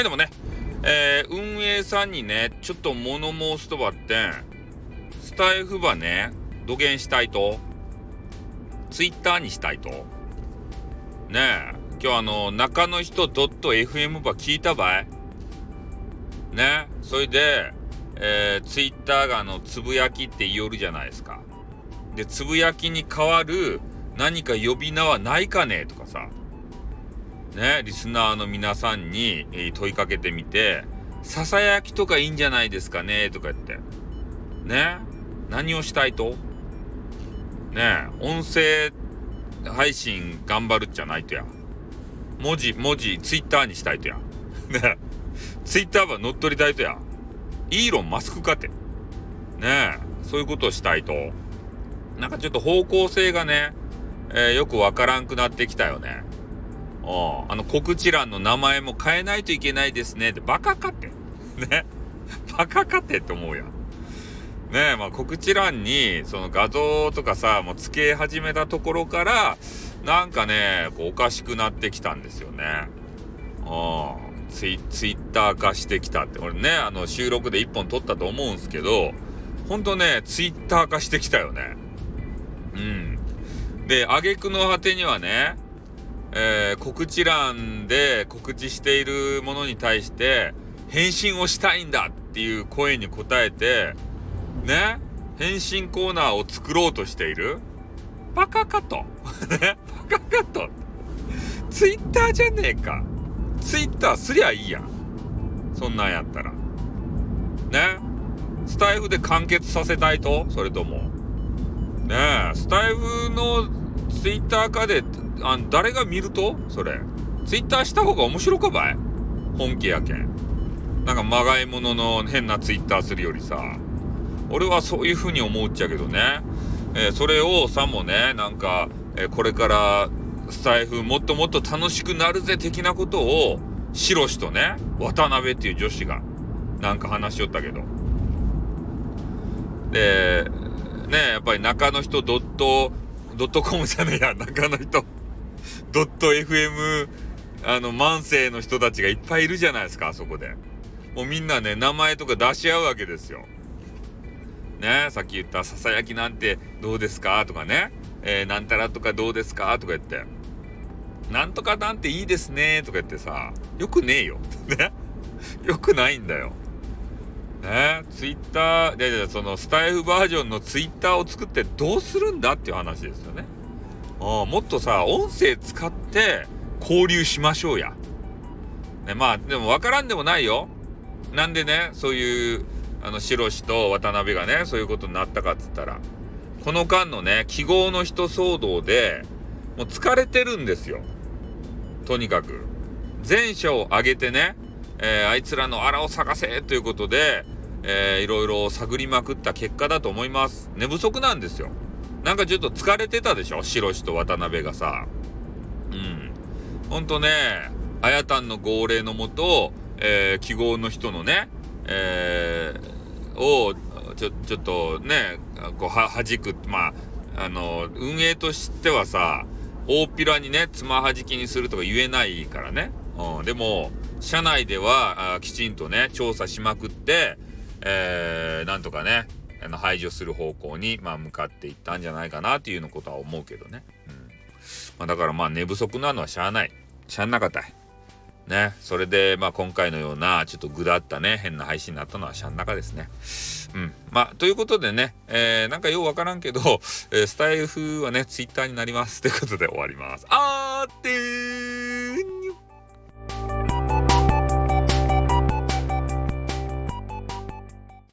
はい、でもね、えー、運営さんにね、ちょっと物申すとばって、スタイフばね、土下したいと、ツイッターにしたいと、ねえ、今日あの、中の人 .fm ば聞いたばい。ね、それで、えー、ツイッターがあの、つぶやきって言おるじゃないですか。で、つぶやきに代わる何か呼び名はないかねとかさ、ね、リスナーの皆さんに、問いかけてみて、ささやきとかいいんじゃないですかねとか言って。ね何をしたいと？ね音声配信頑張るっちゃないとや。文字、文字、ツイッターにしたいとや。ねツイッターは乗っ取りたいとや。イーロン・マスクかて。ね、そういうことをしたいと。なんかちょっと方向性がね、えー、よくわからんくなってきたよね。あの告知欄の名前も変えないといけないですねってバカかって。ね。バカかってって思うやん。ねえ、まあ告知欄にその画像とかさ、もう付け始めたところから、なんかね、こうおかしくなってきたんですよね。あツイツイッター化してきたって。俺ね、あの収録で1本撮ったと思うんすけど、ほんとね、ツイッター化してきたよね。うん。で、挙句の果てにはね、えー、告知欄で告知しているものに対して返信をしたいんだっていう声に応えて、ね、返信コーナーを作ろうとしているバカかと。ね、バカかと。ツイッターじゃねえか。ツイッターすりゃいいやん。そんなんやったら。ねスタイフで完結させたいと？それとも。ねえ、スタイフのツイッター化であ誰が見ると？それ。ツイッターした方が面白かばい？本気やけん。なんかまがいものの変なツイッターするよりさ。俺はそういう風に思うっちゃけどね。えー、それをさもね、なんか、えー、これからスタイフもっともっと楽しくなるぜ的なことを、シロシとね、渡辺っていう女子が、なんか話しよったけど。で、ね、やっぱり中の人ドット、ドットコムじゃねえや、中の人。ドット FM、あの、万世の人たちがいっぱいいるじゃないですか、あそこで。もうみんなね、名前とか出し合うわけですよ。ね、さっき言ったささやきなんてどうですか？とかね、えー、なんたらとかどうですか？とか言って、なんとかなんていいですね？とか言ってさ、よくねえよ。ね。よくないんだよ。ねツイッター、で、そのスタイフバージョンのツイッターを作ってどうするんだっていう話ですよね。もっとさ、音声使って交流しましょうや。ね、まあ、でも分からんでもないよ。なんでね、そういう、あの、白氏と渡辺がね、そういうことになったかっつったら、この間のね、記号の人騒動で、もう疲れてるんですよ。とにかく。全社を挙げてね、えー、あいつらのあらを探せということで、えー、いろいろ探りまくった結果だと思います。寝不足なんですよ。なんかちょっと疲れてたでしょ？白氏と渡辺がさ。うん。ほんとね、あやたんの号令のもと、えー、記号の人のね、えー、を、ちょ、ちょっとね、こう、は、弾く、まあ、あの、運営としてはさ、大っぴらにね、つまはじきにするとか言えないからね。うん。でも、社内では、あきちんとね、調査しまくって、えー、なんとかね、あの排除する方向に、まあ、向かっていったんじゃないかなっていうのことは思うけどね。うんまあ、だからまあ寝不足なのはしゃあない。しゃあなかったい。ね。それで、まあ今回のような、ちょっとぐだったね、変な配信になったのはしゃん中ですね。うん。まあ、ということでね、えー、なんかようわからんけど、えー、スタイフはね、ツイッターになります。ということで終わります。あーってー